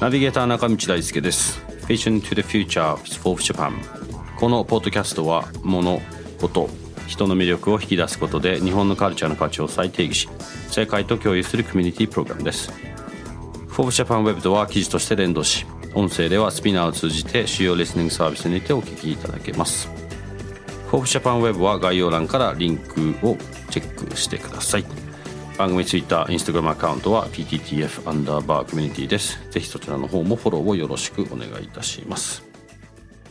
ナビゲーター中道大輔です。Vision to the Future for Japan このポッドキャストは物事人の魅力を引き出すことで日本のカルチャーの価値を再定義し世界と共有するコミュニティプログラムです。Forbes Japan Web とは記事として連動し音声ではスピナーを通じて主要リスニングサービスにてお聞きいただけます。Forbes Japan Web は概要欄からリンクをチェックしてください。番組ツイッター、インスタグラムアカウントは PTTF アンダーバーコミュニティです。ぜひそちらの方もフォローをよろしくお願いいたします。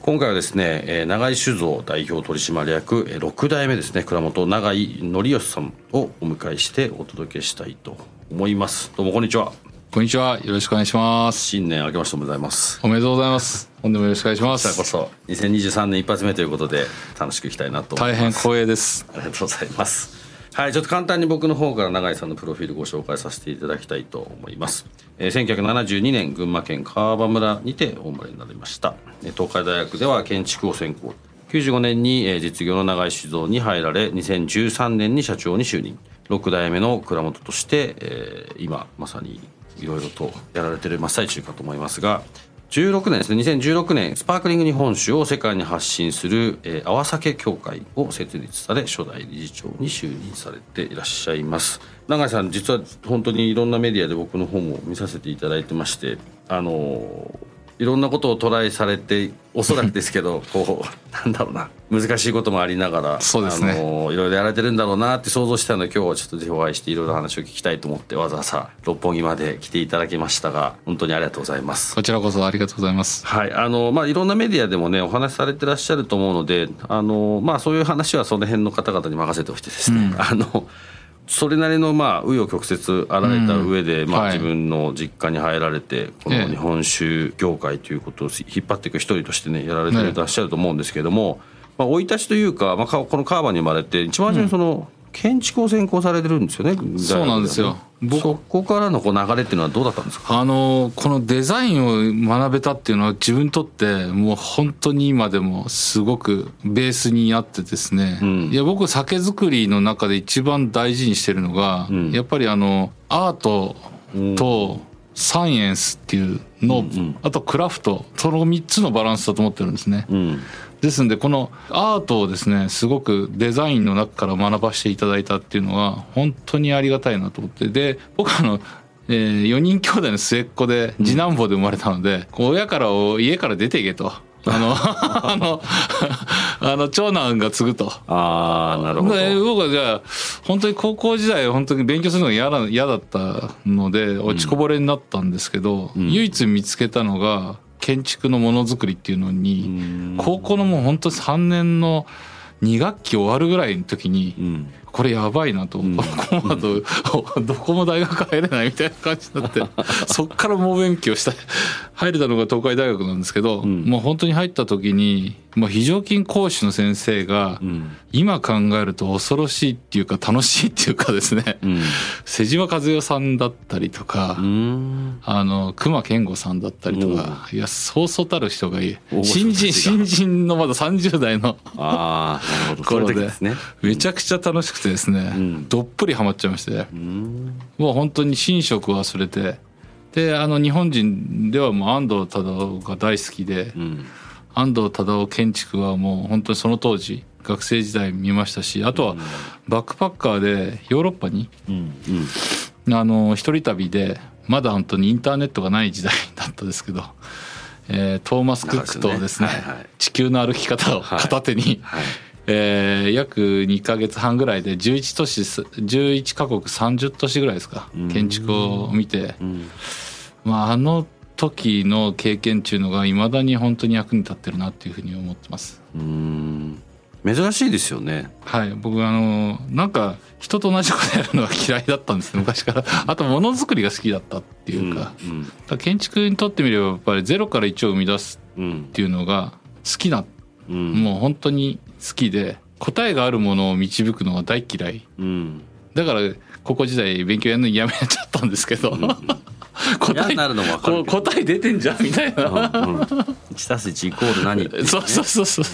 今回はですね、長井酒造代表取締役6代目ですね、倉本長井則義さんをお迎えしてお届けしたいと思います。どうもこんにちは。こんにちは。よろしくお願いします。新年明けましておめでとうございます。おめでとうございます。本年もよろしくお願いします。こそ2023年一発目ということで楽しくいきたいなと大変光栄です。ありがとうございます。はいちょっと簡単に僕の方から永井さんのプロフィールご紹介させていただきたいと思います、えー、1972年群馬県川場村にてお生まれになりました東海大学では建築を専攻95年に実業の永井酒造に入られ2013年に社長に就任。6代目の蔵元として、えー、今まさにいろいろとやられてる真っ最中かと思いますが16年ですね。2016年スパークリング日本酒を世界に発信する、えー、泡酒協会を設立され初代理事長に就任されていらっしゃいます。永井さん実は本当にいろんなメディアで僕の本を見させていただいてましてあのーいろんなことをトライされておそらくですけど こうなんだろうな難しいこともありながらそうですね。あのいろいろやられてるんだろうなって想像してたので今日はちょっとぜひお会いしていろいろ話を聞きたいと思ってわざわざ六本木まで来ていただきましたが本当にありがとうございます。こちらこそありがとうございます。はいあのまあいろんなメディアでもねお話しされてらっしゃると思うのであのまあそういう話はその辺の方々に任せておいてですね、うん、あのそれなりのまあ紆余曲折あられた上で、まあ自分の実家に入られてこの日本酒業界ということを引っ張っていく一人としてねやられていらっしゃると思うんですけれども、まあ生い立ちというか、まあ、この川場に生まれて一番初めにその、建築を専攻されてるんですよね。そうなんですよ。そこからのこう流れっていうのはどうだったんですか？あのこのデザインを学べたっていうのは自分にとってもう本当に今でもすごくベースにあってですね、うん、いや僕酒造りの中で一番大事にしてるのが、うん、やっぱりあのアートとサイエンスっていうの、うんうん、あとクラフトその3つのバランスだと思ってるんですね。うんですんでこのアートをですねすごくデザインの中から学ばせていただいたっていうのは本当にありがたいなと思ってで僕あのえー、4人兄弟の末っ子で次男坊で生まれたので、うん、親から家から出ていけと。あの、あの、あの、長男が継ぐと。ああ、なるほど。僕はじゃあ、本当に高校時代、本当に勉強するのが嫌だ嫌だったので、落ちこぼれになったんですけど、うん、唯一見つけたのが、建築のものづくりっていうのに高校のもう本当3年の2学期終わるぐらいの時に、これやばいなと、うん、この後、どこも大学入れないみたいな感じになって。そっから猛勉強した入れたのが東海大学なんですけど、うん、もう本当に入った時にまあ、非常勤講師の先生が、今考えると恐ろしいっていうか楽しいっていうかですね、うん、瀬島和代さんだったりとか、あの熊健吾さんだったりとか、いやそうそうたる人がいい。新人新人のまだ30代のあなるほど。これでめちゃくちゃ楽しくてですね、うん、どっぷりハマっちゃいまして。もう本当に寝食忘れてであの日本人ではもう安藤忠雄が大好きで。うん。安藤忠雄建築はもう本当にその当時学生時代見ましたしあとはバックパッカーでヨーロッパに、うん。うん、あの一人旅でまだ本当にインターネットがない時代だったですけど、えー、トーマス・クックとですね、ね。はいはい、地球の歩き方を片手に、はいはい、えー、約2か月半ぐらいで11都市11カ国30都市ぐらいですか建築を見て、まああの時の経験っていうのがいまだに本当に役に立ってるなっていうふうに思ってます。うん。珍しいですよね。はい。僕あのなんか人と同じことやるのが嫌いだったんです 昔から。あとものづくりが好きだったっていうか,、うん建築にとってみればやっぱりゼロから1を生み出すうんっていうのが好きな、うん。もう本当に好きで答えがあるものを導くのが大嫌い。うん。だから高校時代勉強やるのやめちゃったんですけど、答え嫌になるのも分かるこう答え出てんじゃんみたいな、1たす1イコール何ね。そうそうそうそう。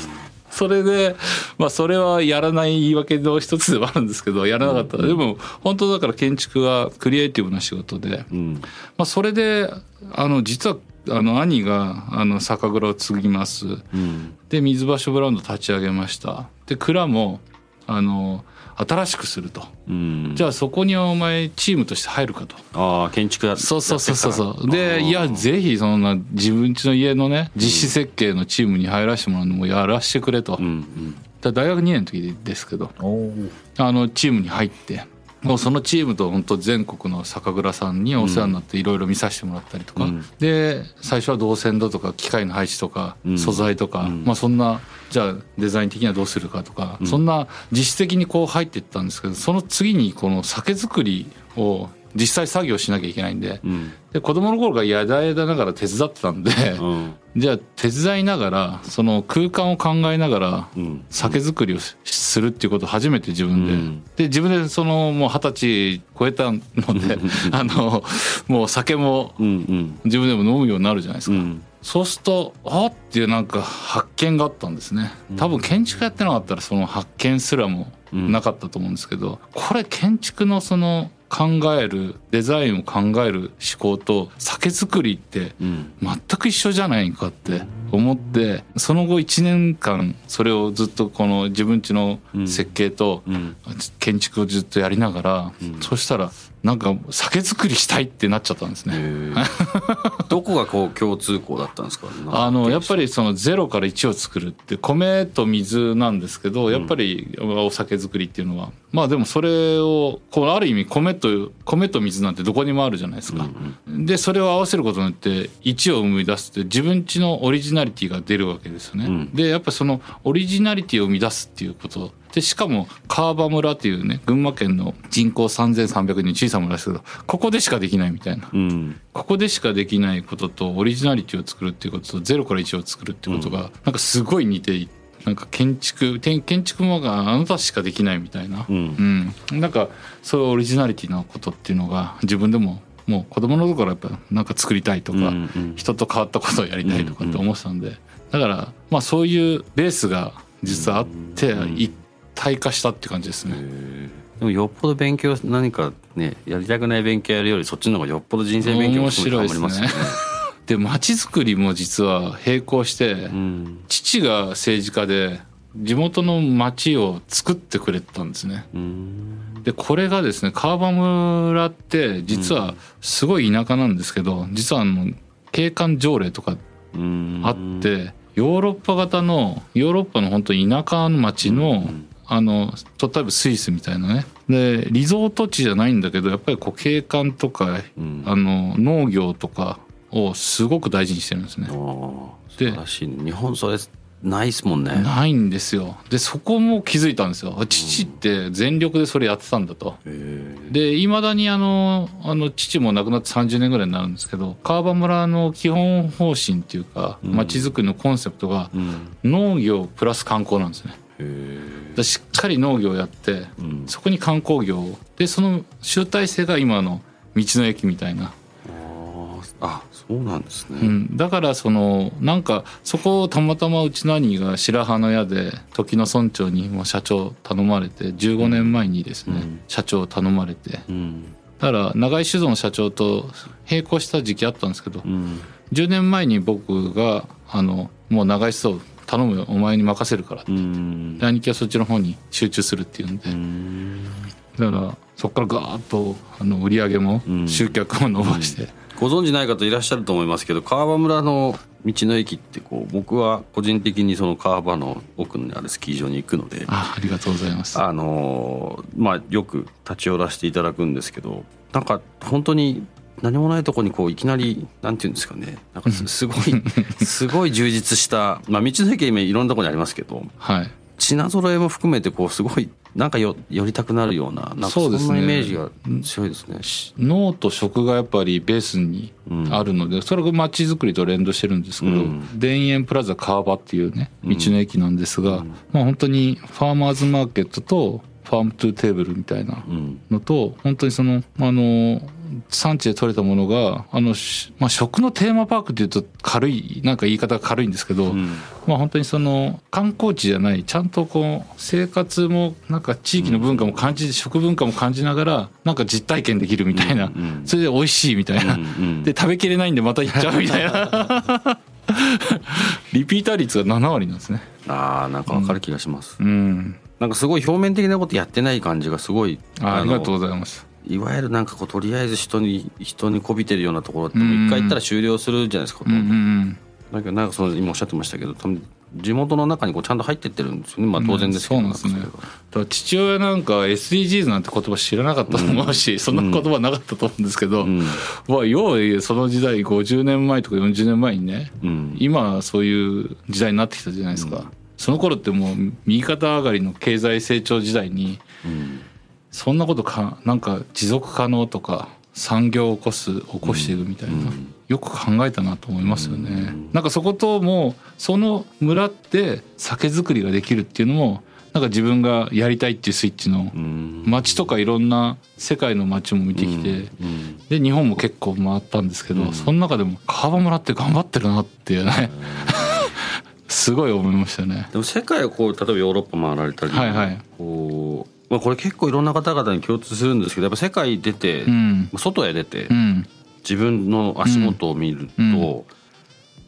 それでまあそれはやらない言い訳の一つではあるんですけどやらなかった、でも本当だから建築はクリエイティブな仕事で、うん。まあ、それであの実はあの兄があの酒蔵を継ぎます。うん。で水場所ブランド立ち上げました。で蔵もあの新しくすると、うん。じゃあそこにはお前チームとして入るかと。ああ建築やそうそうそうそうそう。でいやぜひそんな自分家の家のね実施設計のチームに入らせてもらうのもやらせてくれと、うんうん。だ大学2年の時ですけどあのチームに入ってもうそのチームと本当全国の酒蔵さんにお世話になっていろいろ見させてもらったりとか、うん。で最初は動線だとか機械の配置とかうん。素材とか、うん。まあそんなじゃあデザイン的にはどうするかとか、そんな実質的にこう入っていったんですけどその次にこの酒造りを実際作業しなきゃいけないんで。うん。で子供の頃からやだやだながら手伝ってたんで、うん。じゃあ手伝いながらその空間を考えながらうん。酒造りをしするっていうことを初めて自分で、うん。で自分でそのもう二十歳超えたのであのもう酒も自分でも飲むようになるじゃないですか、うん。そうするとあっていうなんか発見があったんですね。多分建築やってなかったらその発見すらもなかったと思うんですけど、これ建築のその考えるデザインを考える思考と酒造りってうん。全く一緒じゃないかって思ってその後1年間それをずっとこの自分家の設計とうん。建築をずっとやりながら、そしたらなんか酒造りしたいってなっちゃったんですね。どこがこう共通項だったんですか？あのやっぱりその0から1を作るって米と水なんですけどやっぱりお酒作りっていうのは。まあでもそれをこうある意味米と米と水なんてどこにもあるじゃないですか。でそれを合わせることによって1を生み出すって自分家のオリジナリティが出るわけですよね。うん。でやっぱそのオリジナリティを生み出すっていうことでしかも川場村っていうね群馬県の人口3300人の小さな村ですけどここでしかできないみたいな。うん。ここでしかできないこととオリジナリティを作るっていうこととゼロから1を作るっていうことがなんかすごい似ていなんか建築建建築もがあなたしかできないみたいな、うん。うん。なんかそういうオリジナリティなことっていうのが自分でももう子供の頃からやっぱなんか作りたいとか、うんうん。人と変わったことをやりたいとかって思ってたんで、だからまあそういうベースが実はあって一体化したって感じですね。でもよっぽど勉強何かねやりたくない勉強やるよりそっちの方がよっぽど人生勉強も含めて頑張りますよね。で街づくりも実は並行して、うん父が政治家で地元の町を作ってくれてたんですね。うんでこれがですね川場村って実はすごい田舎なんですけど実はあの景観条例とかうんあってヨーロッパ型のヨーロッパの本当に田舎の町のあの例えばスイスみたいなね。でリゾート地じゃないんだけどやっぱりこう景観とかうん。あの農業とかをすごく大事にしてるんですね。で日本それないっすもんね。ないんですよ。でそこも気づいたんですよ。父って全力でそれやってたんだと。へでいまだにあのあの父も亡くなって30年ぐらいになるんですけど川場村の基本方針っていうか町づくりのコンセプトが農業プラス観光なんですね。へでしっかり農業やってーうん。そこに観光業。をでその集大成が今の道の駅みたいな。あそうなんですね。うん、だからそのなんかそこをたまたまうちの兄が白羽の矢で時の村長にもう社長頼まれて15年前にですね、うん。社長を頼まれて。うん。だから長井酒造の社長と並行した時期あったんですけど、うん。10年前に僕があのもう長井酒造頼むよお前に任せるからって、兄貴はそっちの方に集中するっていうんで、うんだからそこからガーッとあの売り上げもうん。集客も伸ばして、ご存知ない方いらっしゃると思いますけど川場村の道の駅ってこう僕は個人的にその川場の奥にあるスキー場に行くのであありがとうございます。あのーまあよく立ち寄らせていただくんですけどなんか本当に何もないとこにこういきなりなんていうんですかね。なんかすすごい すごい充実した、まあ、道の駅は今いろんなところにありますけどはい。品揃えも含めてこうすごいなんかよ寄りたくなるようななんかそんそうですね。なイメージが強いですね。農と食がやっぱりベースにあるので、それが街づくりと連動してるんですけど、うん。田園プラザ川場っていうね道の駅なんですが、まあ本当にファーマーズマーケットと farm to table みたいなうん。のと本当にそのあの産地で取れたものがあの、しまあ、食のテーマパークっていうと軽いなんか言い方が軽いんですけど、うん。まあ本当にその観光地じゃないちゃんとこう生活もなんか地域の文化も感じ、食文化も感じながらなんか実体験できるみたいな、うんそれで美味しいみたいな、うんうんで食べきれないんでまた行っちゃうみたいな。リピーター率が7割なんですね。ああなんかわかる気がします。うん。なんかすごい表面的なことやってない感じがすごいあありがとううございますいわゆるなんかこうとりあえず人に人にこびてるようなところって一回行ったら終了するじゃないですか、うんうんうん。だけどなんかその今おっしゃってましたけど多分地元の中にこうちゃんと入ってってるんですよね。まあ当然ですけど、うんそうなんですね。父親なんか SDGs なんて言葉知らなかったと思うし、そんな言葉なかったと思うんですけど、うん。まあ要はその時代50年前とか40年前にねうん。今はそういう時代になってきたじゃないですか、その頃ってもう右肩上がりの経済成長時代にうんそんなことかなんか持続可能とか産業を起こす起こしていくみたいな、うん。よく考えたなと思いますよね、なんかそこともその村って酒造りができるっていうのもなんか自分がやりたいっていうスイッチのうん。街とかいろんな世界の街も見てきて、うん。で日本も結構回ったんですけど、その中でも川場村って頑張ってるなっていうね すごい思いましたね。でも世界をこう例えばヨーロッパ回られたり、はいはい。こうまあ、これ結構いろんな方々に共通するんですけどやっぱ世界出て、うん。外へ出て、うん。自分の足元を見ると、うん。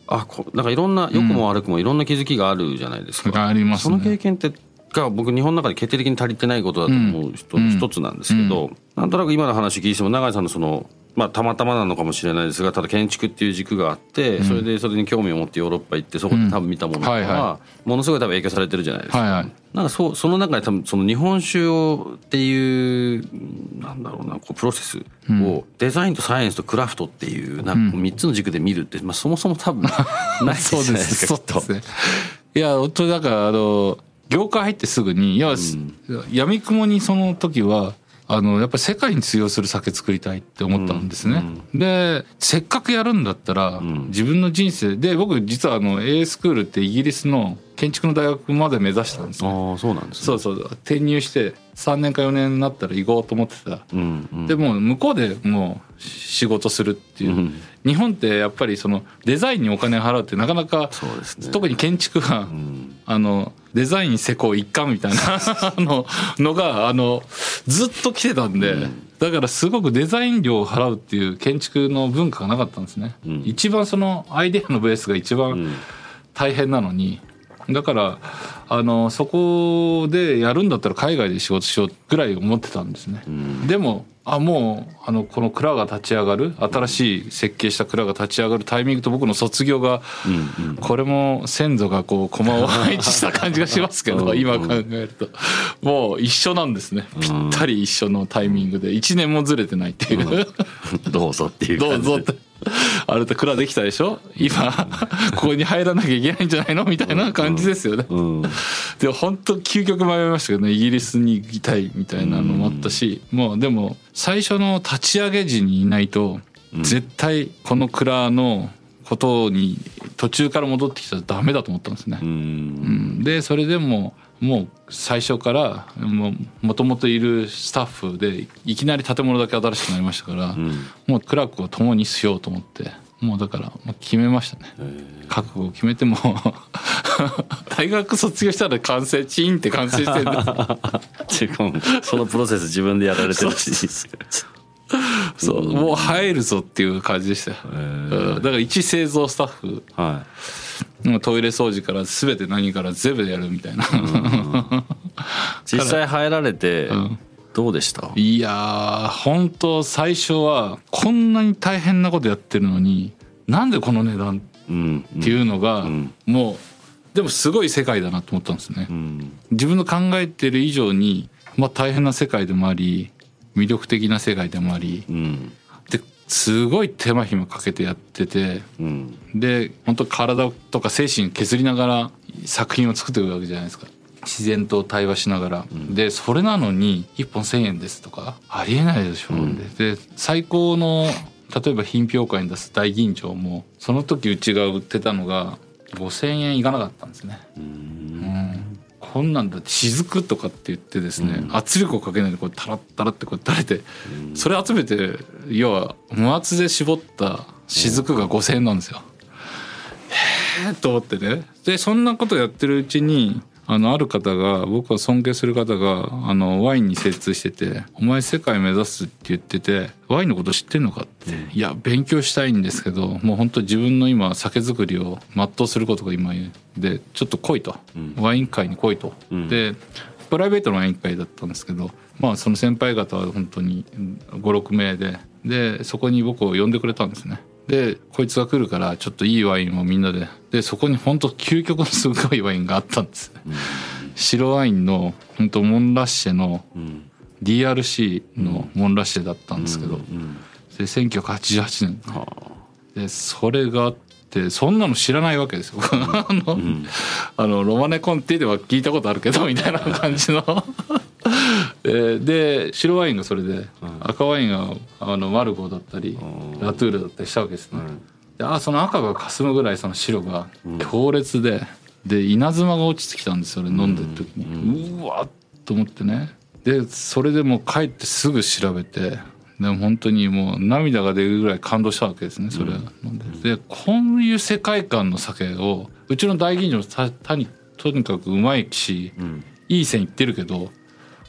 あこなんかいろんな良くも悪くもいろんな気づきがあるじゃないですか。ありますその経ね。験ってが僕日本の中で決定的に足りてないことだと思う人うんの一つなんですけど、なんとなく今の話聞いても永井さんのそのまあたまたまなのかもしれないですがただ建築っていう軸があって、それでそれに興味を持ってヨーロッパ行ってそこで多分見たものとかうんはいははものすごい多分影響されてるじゃないですか。はいはい。なんかそうその中で多分その日本酒をっていうなんだろうなこうプロセスをデザインとサイエンスとクラフトっていうなんか3つの軸で見るって、まあ、そもそも多分 ないじゃないですか。そうですね。いや本当だからあの業界入ってすぐにいや、闇雲にその時はあのやっぱり世界に通用する酒作りたいって思ったんですね。でせっかくやるんだったら、自分の人生で僕実はあの A スクールってイギリスの建築の大学まで目指したんですよ。ああそうなんですねそうそう転入して3年か4年になったら行こうと思ってた。うんうんでもう向こうでもう仕事するっていう、うん日本ってやっぱりそのデザインにお金払うってなかなかね。特に建築は、ん。あのデザイン施工一貫みたいなあののがあのずっと来てたんで、だからすごくデザイン料を払うっていう建築の文化がなかったんですね、ん。一番そのアイデアのベースが一番ん。大変なのにだからあのそこでやるんだったら海外で仕事しようぐらい思ってたんですね、でもあもうあのこの蔵が立ち上がる新しい設計した蔵が立ち上がるタイミングと僕の卒業が、これも先祖がこう駒を配置した感じがしますけど 今考えると。もう一緒なんですね。ぴったり一緒のタイミングで。1年もずれてないっていう、どうぞっていうど感じで。うぞって。あれって蔵できたでしょ？今ここに入らなきゃいけないんじゃないの？みたいな感じですよね。うん。でも本当究極迷いましたけどね。イギリスに行きたいみたいなのもあったしもうでも最初の立ち上げ時にいないと絶対この蔵のことに途中から戻ってきたらダメだと思ったんですね。う。ん。うん。でそれでももう最初からもともといるスタッフでいきなり建物だけ新しくなりましたから、もう苦楽を共にしようと思ってもうだから決めましたね。覚悟を決めても。大学卒業したら完成チーンって完成してる そのプロセス自分でやられてるし そうもう入るぞっていう感じでした。よ、うん。だから一製造スタッフ。はもうトイレ掃除から全て何から全部やるみたいな、い 実際入られてどうでした？いやー本当最初はこんなに大変なことやってるのになんでこの値段うんっていうのが、んもうでもすごい世界だなと思ったん。ですね、うん。自分の考えてる以上に、まあ、大変な世界でもあり魅力的な世界でもありうん。ですごい手間暇かけてやっててうん。で本当体とか精神削りながら作品を作っていくわけじゃないですか。自然と対話しながら、でそれなのに1本1,000円ですとかありえないでしょ、うで最高の例えば品評会に出す大吟醸もその時うちが売ってたのが5,000円いかなかったんですね。うんこんなんだ雫とかって言ってですね、うん、圧力をかけないでこうタラッタラってこう垂れて、うん、それ集めて要は無圧で絞った雫が5,000円なんですよ。へえと思ってね。でそんなことやってるうちにあのある方が僕は尊敬する方があのワインに精通してて「お前世界目指す」って言ってて「ワインのこと知ってんのか?」って「いや勉強したいんですけどもう本当自分の今酒造りを全うすることが今でちょっと来いと、ワイン会に来いと。でプライベートのワイン会だったんですけどまあその先輩方は本当に56名ででそこに僕を呼んでくれたんですね。でこいつが来るからちょっといいワインをみんなで。でそこに本当究極のすごいワインがあったんです。ね、うん、白ワインの本当モンラッシェの DRC のモンラッシェだったんですけど、で1988年、でそれがあってそんなの知らないわけですよ。あの、うん、あのロマネコンテでは聞いたことあるけどみたいな感じのでで白ワインがそれで、赤ワインがあのマルゴーだったりラトゥールだったりしたわけですね。であその赤がかすむぐらいその白が強烈で、で稲妻が落ちてきたんですよ飲んでる時に、うわっと思ってね。でそれでもう帰ってすぐ調べてでも本当にもう涙が出るぐらい感動したわけですねそれ飲んで。でこういう世界観の酒をうちの大吟醸たにとにかくうまいし、うん、いい線いってるけど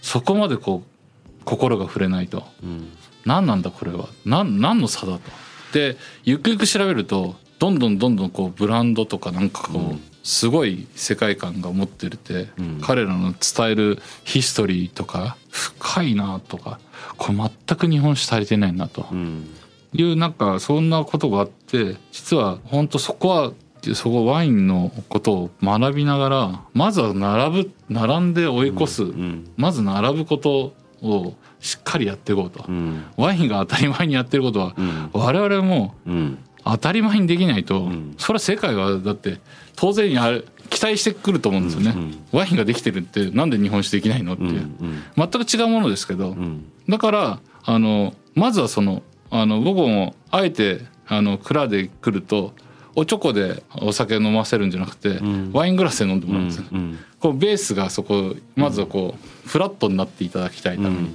そこまでこう心が触れないと、うん、何なんだこれは。何何の差だと。でゆくゆく調べるとどんどんどんどんこうブランドとかなんかこう、すごい世界観が持ってるって、うん、彼らの伝えるヒストリーとか深いなとかこれ全く日本酒足りてないなと、うん、いうなんかそんなことがあって実は本当そこはそこワインのことを学びながらまずは並ぶ並んで追い越す、うん、まず並ぶことをしっかりやっていこうと、うん、ワインが当たり前にやってることは、うん、我々も当たり前にできないと、うん、それは世界はだって当然やる期待してくると思うんですよね、うんうん、ワインができてるってなんで日本酒できないのっていう、うんうん、全く違うものですけど、だからあのまずはそのあの僕もあえてあの蔵で来るとおちょこでお酒飲ませるんじゃなくて、うん、ワイングラスで飲んでもらうんですよ、うんうん、こうベースがそこまずはこうフラットになっていただきたいために、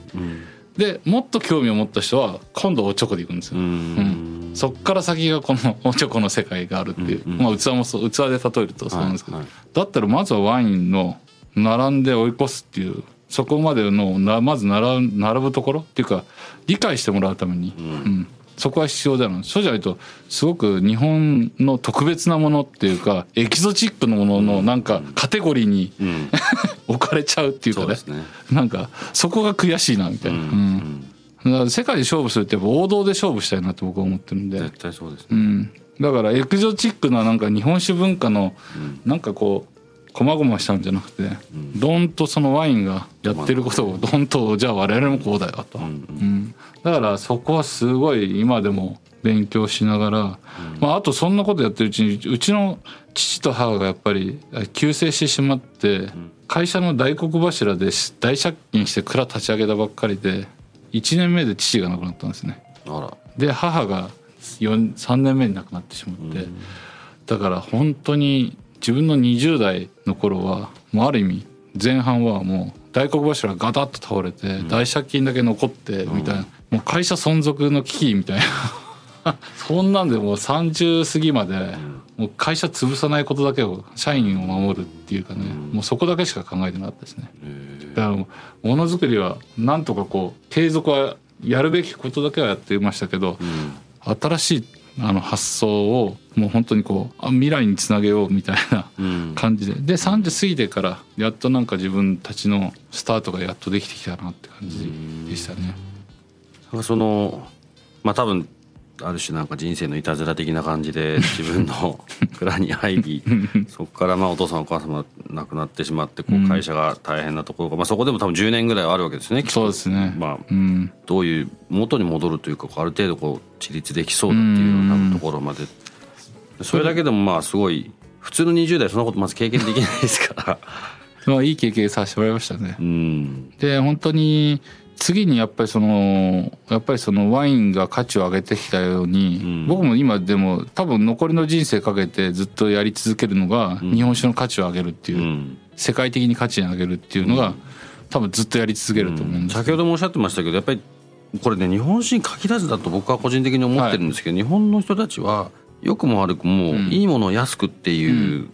でもっと興味を持った人は今度おちょこでいくんですよ、うん。そっから先がこの おちょこの世界があるっていう、まあ器もそう器で例えるとそうなんですけど、はいはい、だったらまずはワインの並んで追い越すっていうそこまでのなまず並並ぶところっていうか理解してもらうために、うんそこは必要だなそうじゃないとすごく日本の特別なものっていうかエキゾチックなもののなんかカテゴリーに、うん、置かれちゃうっていうかね。ね。なんかそこが悔しいなみたいな。うん。だから世界で勝負するってやっぱ王道で勝負したいなって僕は思ってるんで。絶対そうですね、うん、だからエキゾチックななんか日本酒文化のなんかこうこまごましたんじゃなくて、うん、どんとそのワインがやってることをどんとじゃあ我々もこうだよと、うん、うん、だからそこはすごい今でも勉強しながら、うん、まあ、あとそんなことやってるうちにうちの父と母がやっぱり急性してしまって、会社の大黒柱で大借金して蔵立ち上げたばっかりで1年目で父が亡くなったんですね。で母が3年目に亡くなってしまって、うん、だから本当に自分の20代の頃はもうある意味前半はもう大黒柱がガタッと倒れて、大借金だけ残ってみたいな、もう会社存続の危機みたいな。そんなんでもう30過ぎまでもう会社潰さないことだけを社員を守るっていうかね、もうそこだけしか考えてなかったですね。だからものづくりはなんとかこう継続はやるべきことだけはやっていましたけど、新しいあの発想をもう本当にこう未来につなげようみたいな感じで、うん、で30過ぎてからやっとなんか自分たちのスタートがやっとできてきたなって感じでしたね。そのまあ多分ある種なんか人生のいたずら的な感じで 自分の蔵に入り そこからまあお父さんお母様亡くなってしまってこう会社が大変なところが、まあ、そこでも多分10年ぐらいあるわけですねそうですね、まあ、うん、どういう元に戻るというかある程度こう自立できそうだっていうようなところまで。それだけでもまあすごい普通の20代そんなことまず経験できないですから。まあいい経験させてもらいましたね。うん。で本当に次にやっぱりそのやっぱりそのワインが価値を上げてきたように、うん。僕も今でも多分残りの人生かけてずっとやり続けるのがん。日本酒の価値を上げるっていう、うん。世界的に価値に上げるっていうのが、多分ずっとやり続けると思うん。です先ほどもおっしゃってましたけどやっぱりこれね日本人限らずだと僕は個人的に思ってるんですけど、日本の人たちは良くも悪くもうん。いいものを安くっていうう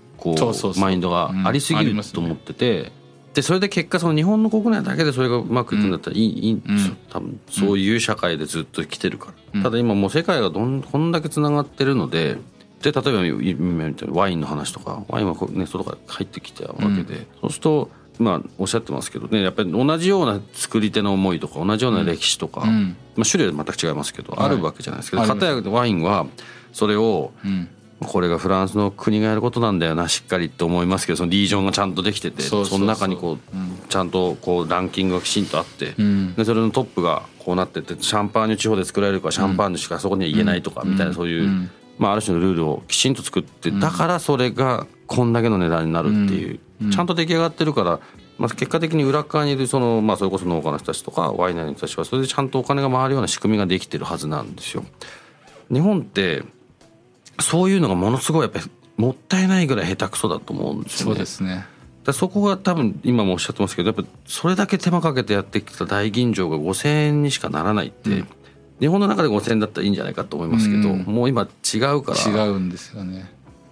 マインドがありすぎると思ってて。でそれで結果その日本の国内だけでそれがうまくいくんだったらいい,、いいんですよ。多分そういう社会でずっと来てるから、うん。ただ今もう世界がどんこんだけつながってるのでで例えばワインの話とかワインはネットとか入ってきてるわけで、そうするとまあおっしゃってますけどねやっぱり同じような作り手の思いとか同じような歴史とか、うん。まあ、種類は全く違いますけど、はい。あるわけじゃないですけどあります。片やワインはそれをうんこれがフランスの国がやることなんだよなしっかりって思いますけどそのリージョンがちゃんとできててその中にこう、うん。ちゃんとこうランキングがきちんとあって、うん。でそれのトップがこうなっててシャンパーニュ地方で作られるからシャンパーニュしかそこには言えないとかみたいなそういう、うん。まあ、ある種のルールをきちんと作ってだからそれがこんだけの値段になるっていう、ちゃんと出来上がってるから。まあ、結果的に裏側にいるその、まあ、それこそ農家の人たちとかワイナリーの人たちはそれでちゃんとお金が回るような仕組みができてるはずなんですよ。日本ってそういうのがものすごいやっぱりもったいないぐらい下手くそだと思うんですよね。そうですね。だそこが多分今もおっしゃってますけどやっぱそれだけ手間かけてやってきた大吟醸が5,000円にしかならないって、日本の中で5,000円だったらいいんじゃないかと思いますけど、うん。もう今違うから。違うんですよね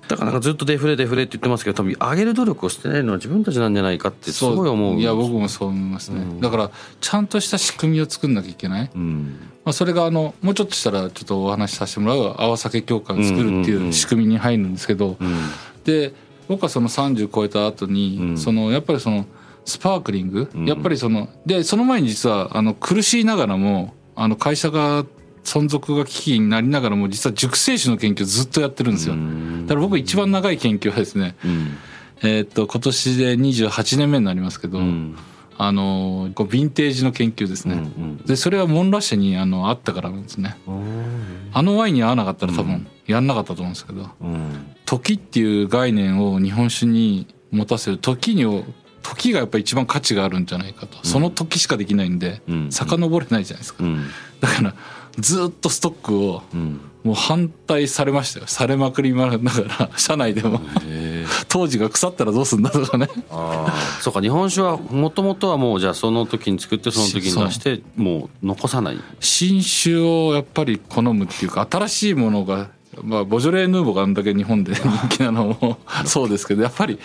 だからなんかずっとデフレデフレって言ってますけど多分上げる努力をしてないのは自分たちなんじゃないかってすごい思う。んいや僕もそう思いますね、うん。だからちゃんとした仕組みを作んなきゃいけない、うん。まあ、それがあのもうちょっとしたらちょっとお話しさせてもらう。泡酒協会を作るってうんうんうんいう仕組みに入るんですけど、うん。で僕はその30超えた後に、うん。そのやっぱりそのスパークリング、うん。やっぱりそのでその前に実はあの苦しいながらもあの会社が存続が危機になりながらも実は熟成酒の研究をずっとやってるんですよ。うん。だから僕一番長い研究はですね、うん。えーっと今年で28年目になりますけど、うん。あのこうヴィンテージの研究ですね。うんでそれはモンラッシュにあのあったからなんですね。うんあのワインに合わなかったら多うん。分やんなかったと思うんですけど、うん。時っていう概念を日本酒に持たせる時にを時がやっぱり一番価値があるんじゃないかと、その時しかできないんでうん。遡れないじゃないですか、うん。だからずっとストックをうん。もう反対されましたよ。されまくりながら社内でも。当時が腐ったらどうすんだとかね。ああそうか日本酒はもともとはもうじゃあその時に作ってその時に出してもう残さない。新酒をやっぱり好むっていうか新しいものがまあボジョレ・ヌーボーがあんだけ日本で人気なのも そうですけどやっぱり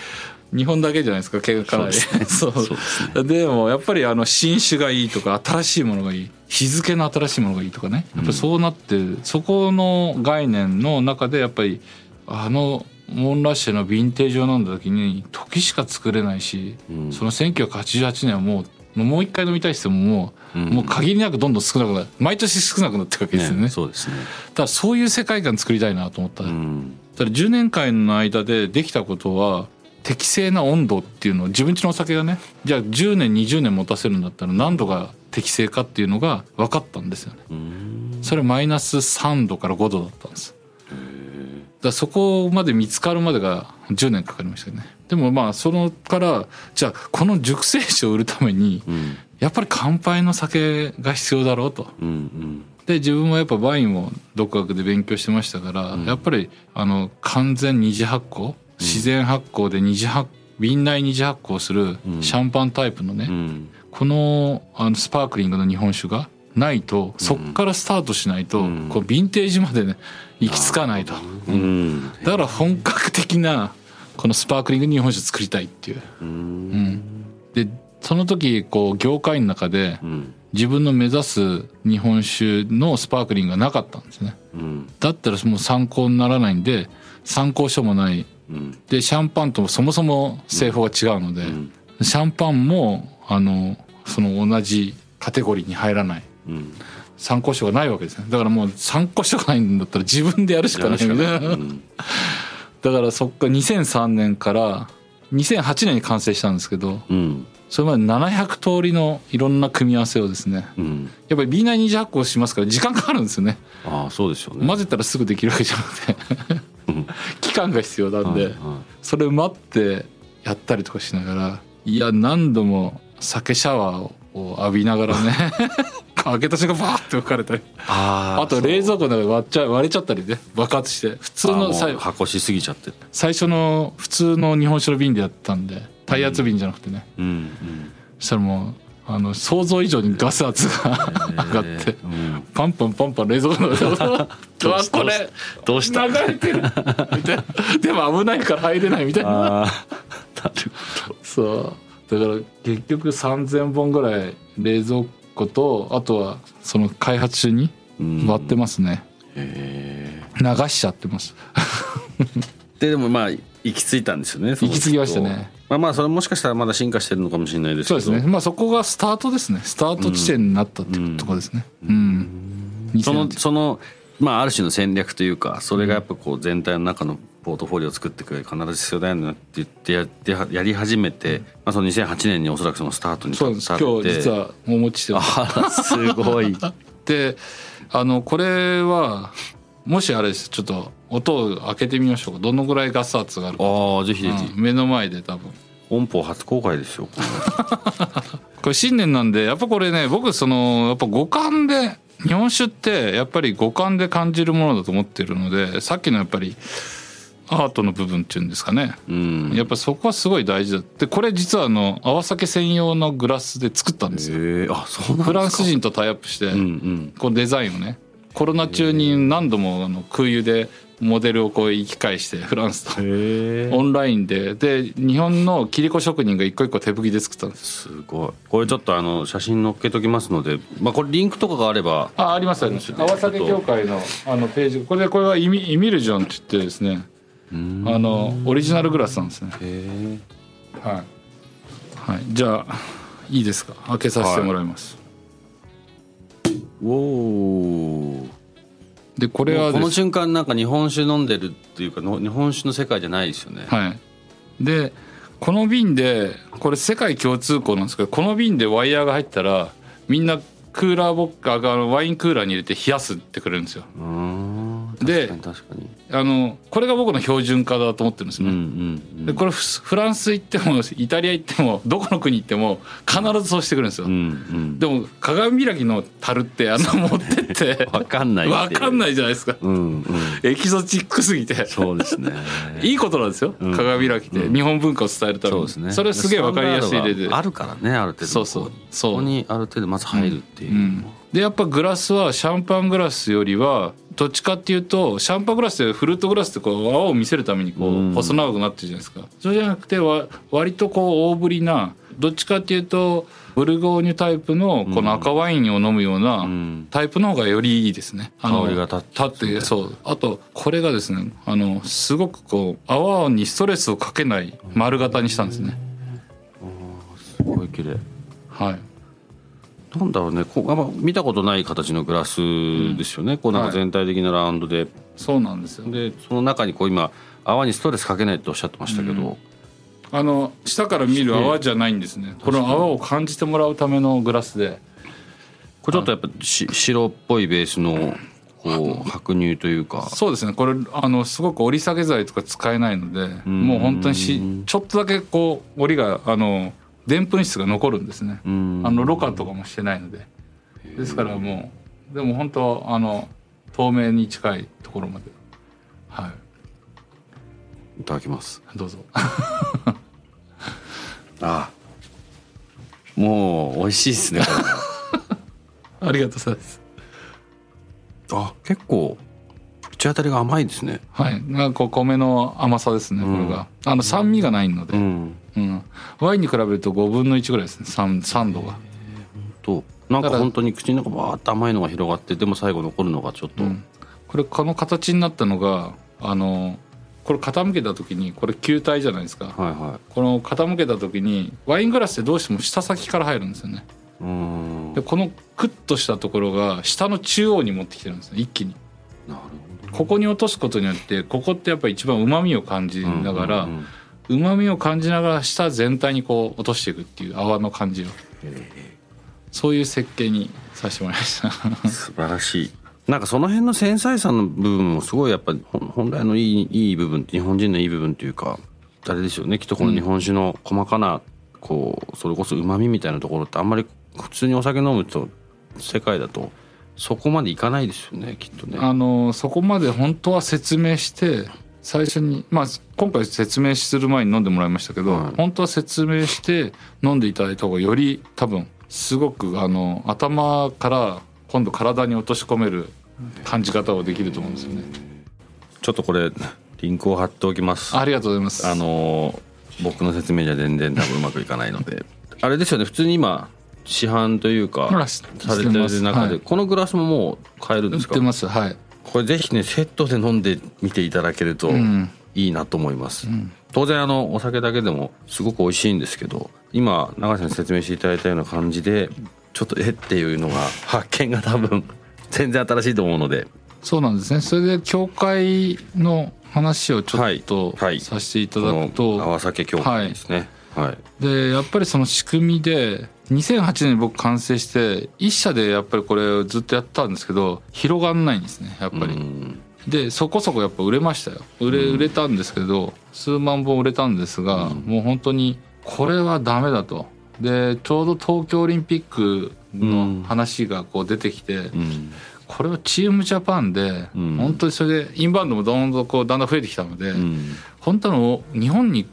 日本だけじゃないですか結果かなりそうでもやっぱりあの新酒がいいとか新しいものがいい。日付の新しいものがいいとかね。やっぱりそうなってるそこの概念の中でやっぱりあのモンラッシュのヴィンテージを飲んだ時に時しか作れないし、うん。その1988年はもうもう一回飲みたい人ももう,、うん。もう限りなくどんどん少なくなる。毎年少なくなってるわけですよね。ねそうですね。ただそういう世界観作りたいなと思った、うん。ただ10年間の間でできたことは適正な温度っていうのを自分家のお酒がねじゃあ10年20年持たせるんだったら何度が適正かっていうのが分かったんですよね。うん。それマイナス3度から5度だったんです。だそこまで見つかるまでが10年かかりましたよね。でもまあそのからじゃあこの熟成酒を売るためにうん。やっぱり乾杯の酒が必要だろうと。うんうん。で自分もやっぱワインを独学で勉強してましたから、やっぱりあの完全二次発酵自然発酵で二次発瓶内二次発酵するうん。シャンパンタイプのね、うん。このあのスパークリングの日本酒がないとそっからスタートしないと、うん。こうヴィンテージまでね行き着かないと、うん。だから本格的なこのスパークリング日本酒作りたいっていう、ううん。ん、でその時こう業界の中でうん。自分の目指す日本酒のスパークリングがなかったんですね。うん。だったらもう参考にならないんで参考書もないうんでシャンパンともそもそも製法が違うので、うん。シャンパンもあのその同じカテゴリーに入らない。うん。参考書がないわけですね。だからもう参考書がないんだったら自分でやるしかないみたいなうん。だからそっから2003年から2008年に完成したんですけどうん。それまで700通りのいろんな組み合わせをですねうん。やっぱり B 内二次発酵しますから時間かかるんですよね。ああそうですよね。混ぜたらすぐできるわけじゃなくて。うん 期間が必要なんで、それを待ってやったりとかしながらいや何度も酒シャワーを浴びながらね 開けた瞬間バーって吹かれたり。ああと冷蔵庫の中割っちゃ割れちゃったりね。爆発して普通の箱しすぎちゃって。最初の普通の日本酒の瓶でやったんで耐圧瓶じゃなくてね、うんうん。そしたらもうあの想像以上にガス圧が上がってうん。パンパンパンパン冷蔵庫の中で うわこれどうした？流れてるみたいな。でも危ないから入れないみたいな。なるほそう。だから結局3,000本ぐらい冷蔵庫とあとはその開発中にど割ってますね、へ流しちゃってます。ででもまあ行き着いたんですよね行き着きましたねまあまあそれもしかしたらまだ進化してるのかもしれないですけど。そうですね。まあそこがスタートですね。スタート地点になったってとこですね。うん、その2000そのまあある種の戦略というかそれがやっぱこう全体の中のポートフォリオを作っていく上で必ず必要だよねって言ってやってやり始めて、まあ、その2008年におそらくそのスタートにそうなんです。立って今日実はお持ちしてます。あらすごい。であのこれはもしあれです。ちょっと音を開けてみましょうか。どのぐらいガス圧があるか、ああぜひぜひ、うん。目の前で多分。本邦初公開ですよ。これ新年なんでやっぱこれね僕そのやっぱ五感で日本酒ってやっぱり五感で感じるものだと思ってるのでさっきのやっぱりアートの部分っていうんですかね。うん。やっぱそこはすごい大事だ。ってこれ実はあの泡酒専用のグラスで作ったんですよ。へえあそうフランス人とタイアップして、うんうん。このデザインをね。コロナ中に何度もあの空輸でモデルをこう行き返してフランスと。オンラインで。で日本の切子職人が一個一個手吹きで作ったんです。すごい。これちょっとあの写真載っけときますので。まあこれリンクとかがあれば。あありますあります。泡酒協会のあのページこれこれはイミイミルジョンって言ってですね。あのオリジナルグラスなんですね。へえはい、はい、じゃあいいですか？開けさせてもらいます、おおでこれはこの瞬間なんか日本酒飲んでるっていうかの日本酒の世界じゃないですよね、はい。でこの瓶でこれ世界共通項なんですけどこの瓶でワイヤーが入ったらみんなクーラーボッカーがワインクーラーに入れて冷やすってくれるんですよ。うーん。であのこれが僕の標準化だと思ってるんですうんうね、ん。でこれフフランス行ってもイタリア行ってもどこの国行っても必ずそうしてくるんですよ、うんうん。でも鏡開きの樽ってあの持ってって。わかんないわかんいないじゃないですか。うんうん。エキゾチックすぎて。そうですね。いいことなんですよ、うん。鏡開きって日本文化を伝えるために。そうですね。それすげえわかりやすい例で。あるからねある程度。そうそう。そう。ここにある程度まず入るっていう、うん、でやっぱグラスはシャンパングラスよりはどっちかっていうとシャンパングラスってフルートグラスってこう泡を見せるためにこうん。う細長くなってるじゃないですか。それじゃなくてわ割とこう大ぶりなどっちかっていうとブルゴーニュタイプのこの赤ワインを飲むようなうん。タイプの方がよりいいですね。あの香りが立って立ってそう。あとこれがですねあのすごくこう泡にストレスをかけない丸型にしたんですね。すごい綺麗。はいなんだろうね。こうあんま見たことない形のグラスですよね、こうなんか全体的なラウンドで、そうなんですよ。でその中にこう今泡にストレスかけないっておっしゃってましたけど、あの下から見る泡じゃないんですね。この泡を感じてもらうためのグラスで。これちょっとやっぱし白っぽいベースのこう白乳というか。そうですね。これあのすごく折り下げ剤とか使えないので、もう本当にしちょっとだけこう折りがあのでんぷん質が残るんですね。うんあのろ過とかもしてないので。ですからもうでも本当あの透明に近いところまで。はいただきますい。どうぞ。あもう美味しいですね ありがとうございます。あ結構口当たりが甘いですねはい。がこう米の甘さですね。これが、あの酸味がないので。んうん、ワインに比べると5分の1ぐらいですね。酸酸度が、となんか本当に口の中バーッと甘いのが広がってでも最後残るのがちょっと、うん。これこの形になったのがあのこれ傾けた時にこれ球体じゃないですか。はいはこの傾けた時にワイングラスってどうしても下先から入るんですよね。でこのクッとしたところが下の中央に持ってきてるんですね。一気に。なるここに落とすことによってここってやっぱり一番うまみを感じほどながらうんうんうんうまみを感じながら下全体にこう落としていくっていう泡の感じを。そういう設計にさせてもらいました。素晴らしい。なんかその辺の繊細さの部分もすごいやっぱ本来のいいいい部分日本人のいい部分というかあれですよね。きっとこの日本酒の細かなこうそれこそうまみみたいなところってあんまり普通にお酒飲むと世界だとそこまでいかないですよねきっとね。あのそこまで本当は説明して最初にまあ今回説明する前に飲んでもらいましたけど、はい本当は説明して飲んでいただいた方がより多分すごくあの頭から今度体に落とし込める感じ方をできると思うんですよね。ちょっとこれリンクを貼っておきます。ありがとうございます。あの僕の説明じゃ全然多分うまくいかないのであれですよね普通に今市販というかされてる中で、はいこのグラスももう買えるんですか？売ってますはい。これぜひねセットで飲んでみていただけるとん。いいなと思います、当然あのお酒だけでもすごく美味しいんですけど今永瀬さんに説明していただいたような感じでちょっとえっていうのが発見が多分全然新しいと思うので。そうなんですね。それで教会の話をちょっとはい。はい。させていただくと、泡酒協会ですね。はい、でやっぱりその仕組みで2008年に僕完成して一社でやっぱりこれをずっとやったんですけど広がんないんですねやっぱり。うん。でそこそこやっぱ売れましたよ。売れ売れたんですけど数万本売れたんですが、もう本当にこれはダメだと。でちょうど東京オリンピックの話がこう出てきて、うん。これをチームジャパンで、うん。本当にそれでインバウンドもどんどんこうだんだん増えてきたので、うん。本当の日本に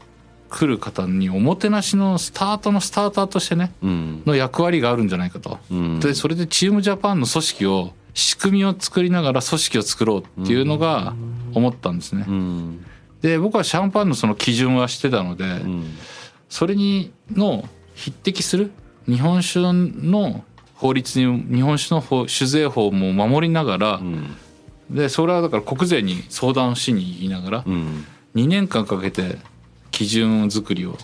来る方におもてなしのスタートのスターターとしてねうん。の役割があるんじゃないかと。うん。でそれでチームジャパンの組織を仕組みを作りながら組織を作ろうっていうのが思ったんですね。うん。で僕はシャンパンのその基準はしてたので、うん。それにの匹敵する日本酒の法律に日本酒の法酒税法も守りながら、うん。でそれはだから国税に相談しに言いながらうん。2年間かけて基準作りを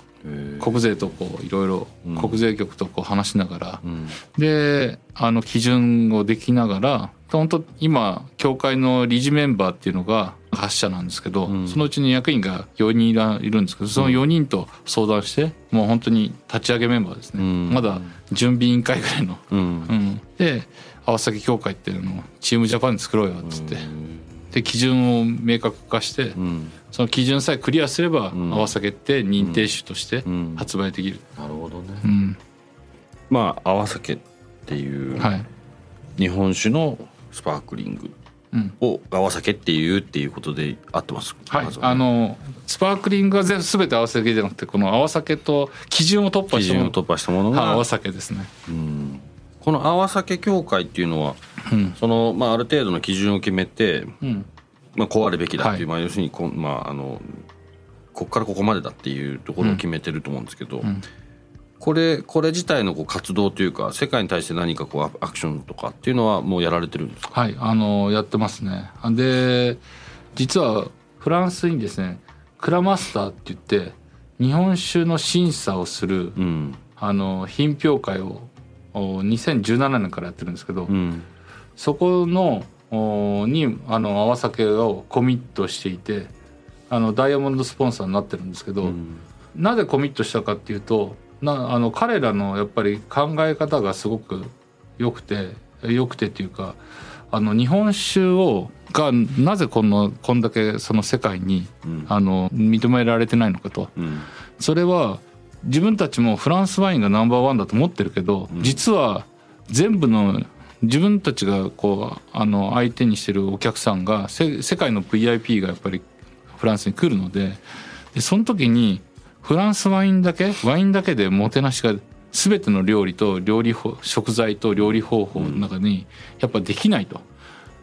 国税とこういろいろ国税局とこう話しながら、うん。であの基準をできながら本当今協会の理事メンバーっていうのが8社なんですけど、ん。そのうちに役員が4人いるんですけどその4人と相談して、もう本当に立ち上げメンバーですね、うん。まだ準備委員会ぐらいの。うん。うん、で川崎協会っていうのをチームジャパンで作ろうよっつって、で基準を明確化して、うん。その基準さえクリアすれば、ん。合わ酒って認定酒としてん。発売できる。なるほどね。うん。まあ泡酒っていうはい。日本酒のスパークリングうん。を泡酒っていうっていうことで合ってます？はい。ね。あのスパークリングは全全て合わせだけじゃなくてこの合わ酒と基準を突破したもの基準を突破したものがはい合わ酒ですね。うんこの泡酒協会っていうのはうん。そのまあある程度の基準を決めてうん。まあこうあるべきだっていう、はまあ要するにこんまああのこっからここまでだっていうところを決めてると思うんですけど、ん。これこれ自体のこう活動というか世界に対して何かこうアアクションとかっていうのはもうやられてるんですか？はいあのやってますね。で実はフランスにですね Kura Master って言って日本酒の審査をするうん。あの品評会をお2017年からやってるんですけど、うん。そこのおにあの泡酒をコミットしていてあのダイヤモンドスポンサーになってるんですけど、うん。なぜコミットしたかっていうとなあの彼らのやっぱり考え方がすごく良くて良くてっていうかあの日本酒をがなぜこのこんだけその世界に、うん。あの認められてないのかと。うん。それは自分たちもフランスワインがナンバーワンだと思ってるけど、実は全部の自分たちがこうあの相手にしてるお客さんがせ世界の VIP がやっぱりフランスに来るのででその時にフランスワインだけワインだけでもてなしが全ての料理と料理法食材と料理方法の中にやっぱできないと。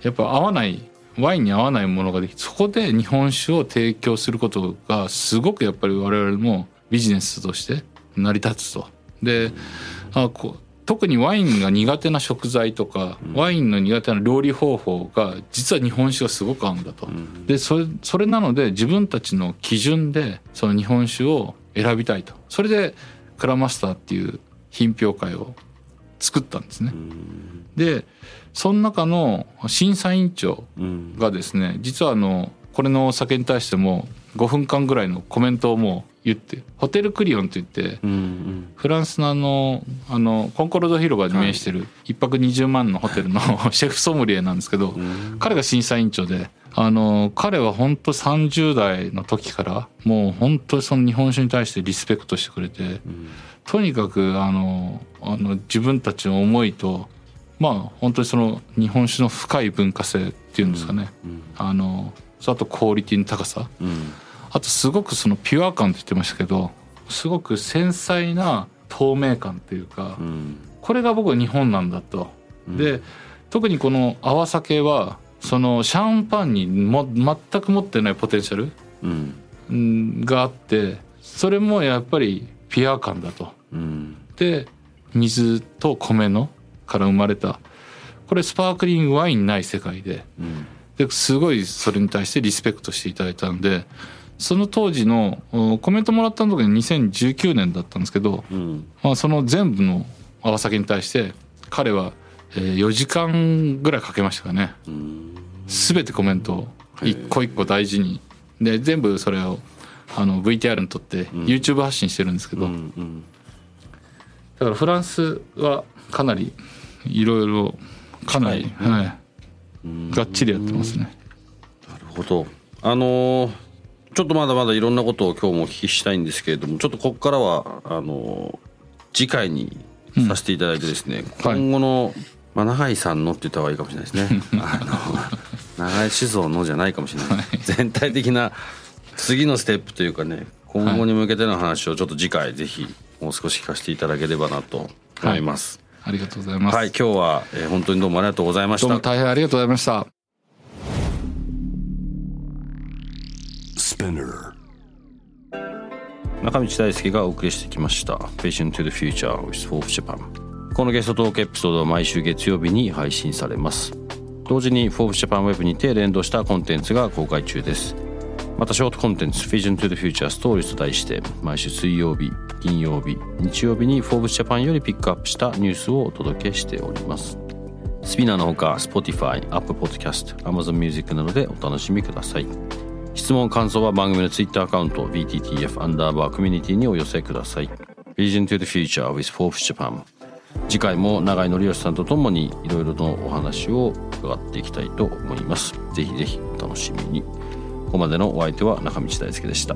やっぱ合わないワインに合わないものができそこで日本酒を提供することがすごくやっぱり我々もビジネスとして成り立つと。であこ特にワインが苦手な食材とか、ワインの苦手な料理方法が実は日本酒がすごく合うんだと。でそれそれなので自分たちの基準でその日本酒を選びたいと。それでKura Master っていう品評会を作ったんですね。でその中の審査委員長うんがですね実はあのこれのお酒に対しても5分間ぐらいのコメントをもう言ってホテルクリヨンって言ってうんうんフランスのあのあのコンコルド広場に面してる一泊20万のホテルの シェフソムリエなんですけど彼が審査委員長であの彼は本当30代の時からもう本当にその日本酒に対してリスペクトしてくれてとにかくあのあの自分たちの思いとまあ本当にその日本酒の深い文化性っていうんですかね、うん。あのあとクオリティの高さ。うんあとすごくそのピュア感って言ってましたけどすごく繊細な透明感っていうか、うんこれが僕は日本なんだと。で特にこの泡酒はそのシャンパンにも全く持ってないポテンシャルうんうん。があってそれもやっぱりピュア感だと。うん。で水と米のから生まれたこれスパークリングワインない世界で。うん。ですごいそれに対してリスペクトしていただいたんでその当時のおコメントもらったのが2019年だったんですけど、うん。まあ、その全部の泡酒に対して彼はえー4時間ぐらいかけましたかね。うん。全てコメントを一個一個大事に。で全部それをあの VTR に撮って YouTube 発信してるんですけど、うんうん。だからフランスはかなりいろいろかなり、はい。がっちりやってますね。なるほど。あのーちょっとまだまだいろんなことを今日もお聞きしたいんですけれどもちょっとここからはあのー次回にさせていただいてですね、はい今後の、まあ、永井さんのって言った方がいいかもしれないですね あの永井酒造のじゃないかもしれない、全体的な次のステップというかね今後に向けての話をちょっと次回ぜひもう少し聞かせていただければなと思います。ありがとうございます。はい、今日は、えー本当にどうもありがとうございました。どうも大変ありがとうございました。中道大輔がお送りしてきました「Vision to the Future with Forbes Japan」このゲストトークエピソードは毎週月曜日に配信されます。同時に Forbes Japan Web にて連動したコンテンツが公開中です。またショートコンテンツ Vision to the Future Stories と題して毎週水曜日金曜日日曜日に Forbes Japan よりピックアップしたニュースをお届けしております。スピナーのほか Spotify、Apple Podcast、Amazon Music などでお楽しみください。質問感想は番組の Twitter アカウント BTTF アンダーバーコミュニティにお寄せください。Vision to the Future with Forbes Japan 次回も永井則義さんとともにいろいろとお話を伺っていきたいと思います。ぜひぜひお楽しみに。ここまでのお相手は中道大輔でした。